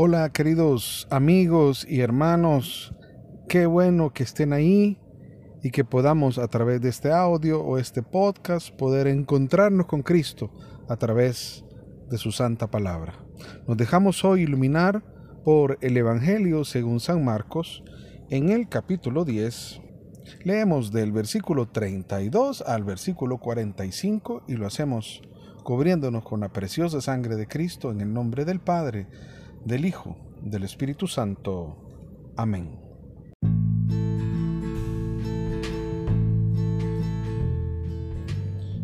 Hola queridos amigos y hermanos, qué bueno que estén ahí y que podamos a través de este audio o este podcast poder encontrarnos con Cristo a través de su santa palabra. Nos dejamos hoy iluminar por el Evangelio según San Marcos en el capítulo 10. Leemos del versículo 32 al versículo 45 y lo hacemos cubriéndonos con la preciosa sangre de Cristo en el nombre del Padre, del Hijo, del Espíritu Santo. Amén.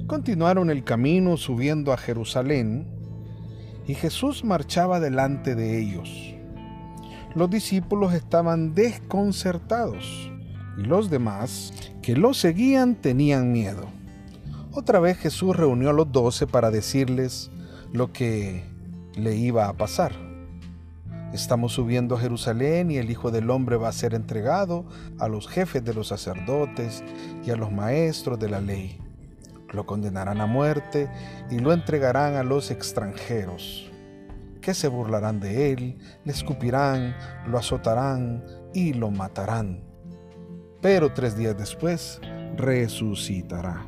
Continuaron el camino subiendo a Jerusalén y Jesús marchaba delante de ellos. Los discípulos estaban desconcertados y los demás que lo seguían tenían miedo. Otra vez Jesús reunió a los doce para decirles lo que le iba a pasar. Estamos subiendo a Jerusalén y el Hijo del Hombre va a ser entregado a los jefes de los sacerdotes y a los maestros de la ley. Lo condenarán a muerte y lo entregarán a los extranjeros, que se burlarán de él, le escupirán, lo azotarán y lo matarán. Pero tres días después resucitará.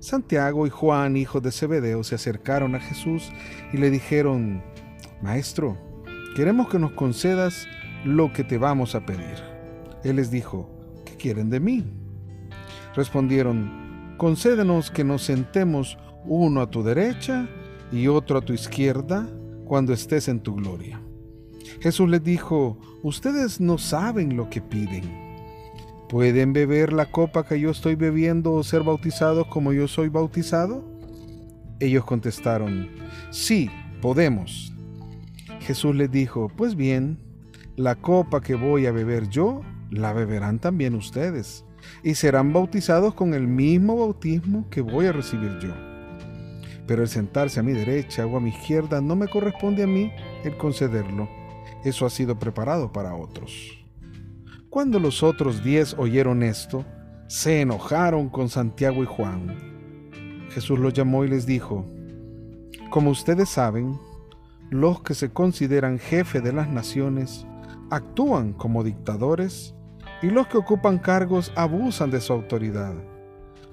Santiago y Juan, hijos de Zebedeo, se acercaron a Jesús y le dijeron, Maestro, queremos que nos concedas lo que te vamos a pedir. Él les dijo, ¿qué quieren de mí? Respondieron, concédenos que nos sentemos uno a tu derecha y otro a tu izquierda cuando estés en tu gloria. Jesús les dijo, ustedes no saben lo que piden. ¿Pueden beber la copa que yo estoy bebiendo o ser bautizados como yo soy bautizado? Ellos contestaron, sí, podemos. Jesús les dijo, pues bien, la copa que voy a beber yo, la beberán también ustedes, y serán bautizados con el mismo bautismo que voy a recibir yo. Pero el sentarse a mi derecha o a mi izquierda no me corresponde a mí el concederlo. Eso ha sido preparado para otros. Cuando los otros diez oyeron esto, se enojaron con Santiago y Juan. Jesús los llamó y les dijo, Como ustedes saben, los que se consideran jefe de las naciones actúan como dictadores y los que ocupan cargos abusan de su autoridad.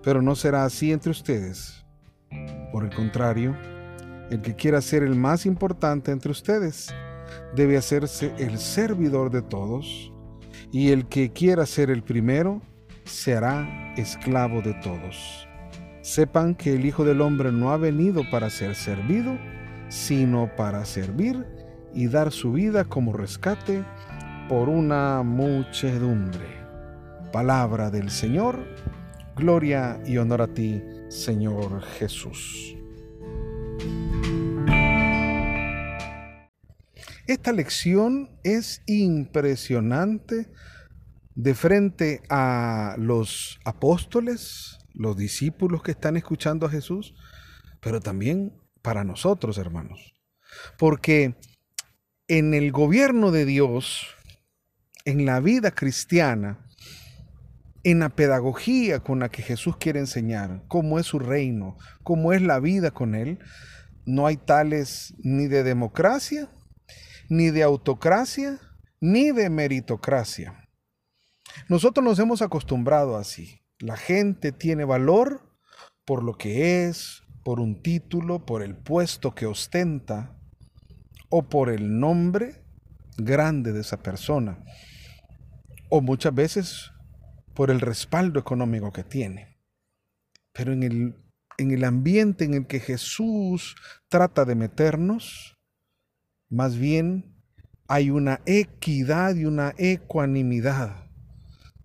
Pero no será así entre ustedes. Por el contrario, el que quiera ser el más importante entre ustedes debe hacerse el servidor de todos, y el que quiera ser el primero será esclavo de todos. Sepan que el Hijo del Hombre no ha venido para ser servido, sino para servir y dar su vida como rescate por una muchedumbre. Palabra del Señor, gloria y honor a ti, Señor Jesús. Esta lección es impresionante de frente a los apóstoles, los discípulos que están escuchando a Jesús, pero también para nosotros, hermanos. Porque en el gobierno de Dios, en la vida cristiana, en la pedagogía con la que Jesús quiere enseñar, cómo es su reino, cómo es la vida con Él, no hay tales ni de democracia, ni de autocracia, ni de meritocracia. Nosotros nos hemos acostumbrado así. La gente tiene valor por lo que es, por un título, por el puesto que ostenta o por el nombre grande de esa persona. O muchas veces por el respaldo económico que tiene. Pero en el, en el ambiente en el que Jesús trata de meternos, más bien hay una equidad y una ecuanimidad.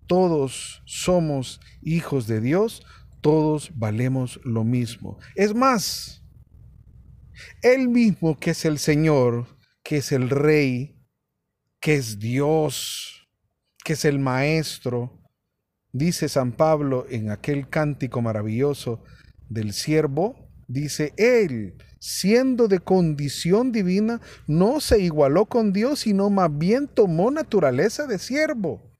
Todos somos hijos de Dios, todos valemos lo mismo. Es más, Él mismo que es el Señor, que es el Rey, que es Dios, que es el Maestro, dice San Pablo en aquel cántico maravilloso del siervo, dice, Él, siendo de condición divina, no se igualó con Dios, sino más bien tomó naturaleza de siervo.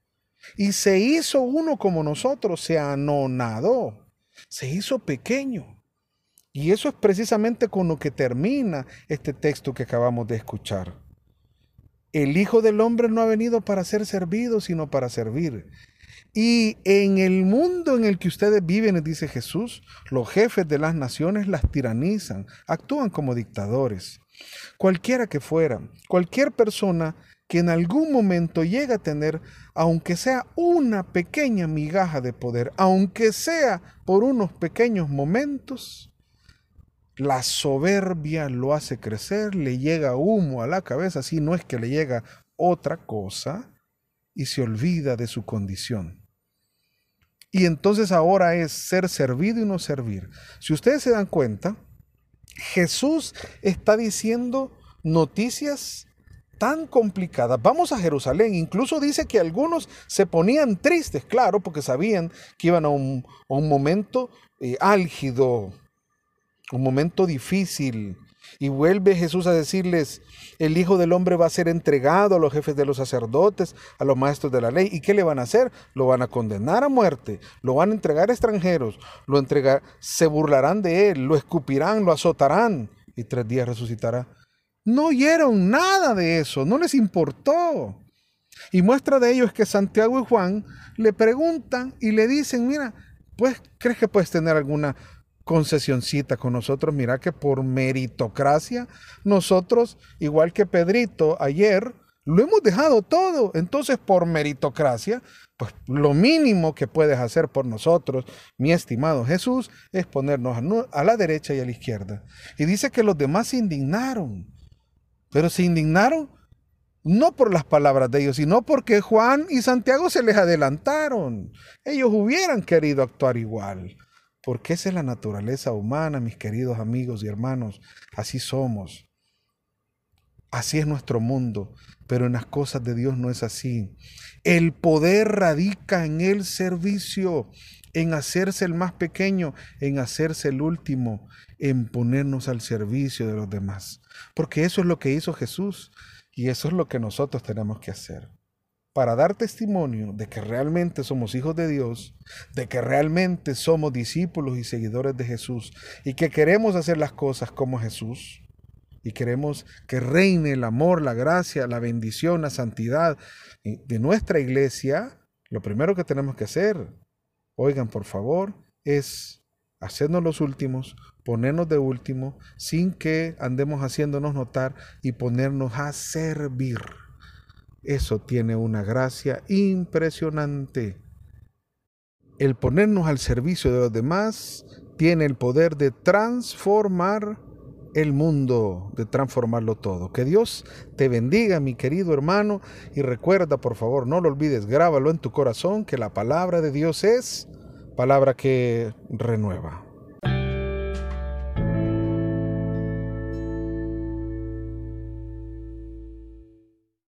Y se hizo uno como nosotros, se anonadó se hizo pequeño. Y eso es precisamente con lo que termina este texto que acabamos de escuchar. El Hijo del Hombre no ha venido para ser servido, sino para servir. Y en el mundo en el que ustedes viven, dice Jesús, los jefes de las naciones las tiranizan, actúan como dictadores. Cualquiera que fuera, cualquier persona que en algún momento llegue a tener, aunque sea una pequeña migaja de poder, aunque sea por unos pequeños momentos, la soberbia lo hace crecer, le llega humo a la cabeza, si no es que le llega otra cosa, y se olvida de su condición. Y entonces ahora es ser servido y no servir. Si ustedes se dan cuenta, Jesús está diciendo noticias tan complicadas. Vamos a Jerusalén. Incluso dice que algunos se ponían tristes, claro, porque sabían que iban a un, momento eh, álgido, un momento difícil. Y vuelve Jesús a decirles, el Hijo del Hombre va a ser entregado a los jefes de los sacerdotes, a los maestros de la ley. ¿Y qué le van a hacer? Lo van a condenar a muerte, lo van a entregar a extranjeros, lo entregar, se burlarán de él, lo escupirán, lo azotarán y tres días resucitará. No oyeron nada de eso, no les importó. Y muestra de ello es que Santiago y Juan le preguntan y le dicen, mira, pues, ¿crees que puedes tener alguna concesioncita con nosotros. Mira que por meritocracia, nosotros, igual que Pedrito ayer, lo hemos dejado todo. Entonces, por meritocracia, pues lo mínimo que puedes hacer por nosotros, mi estimado Jesús, es ponernos a la derecha y a la izquierda. Y dice que los demás se indignaron. Pero se indignaron no por las palabras de ellos, sino porque Juan y Santiago se les adelantaron. Ellos hubieran querido actuar igual porque esa es la naturaleza humana, mis queridos amigos y hermanos. Así somos. Así es nuestro mundo, pero en las cosas de Dios no es así. El poder radica en el servicio, en hacerse el más pequeño, en hacerse el último, en ponernos al servicio de los demás. Porque eso es lo que hizo Jesús y eso es lo que nosotros tenemos que hacer para dar testimonio de que realmente somos hijos de Dios, de que realmente somos discípulos y seguidores de Jesús y que queremos hacer las cosas como Jesús y queremos que reine el amor, la gracia, la bendición, la santidad de nuestra iglesia, lo primero que tenemos que hacer, oigan por favor, es hacernos los últimos, ponernos de último, sin que andemos haciéndonos notar y ponernos a servir. Eso tiene una gracia impresionante. El ponernos al servicio de los demás tiene el poder de transformar el mundo, de transformarlo todo. Que Dios te bendiga, mi querido hermano, y recuerda, por favor, no lo olvides, grábalo en tu corazón, que la palabra de Dios es palabra que renueva.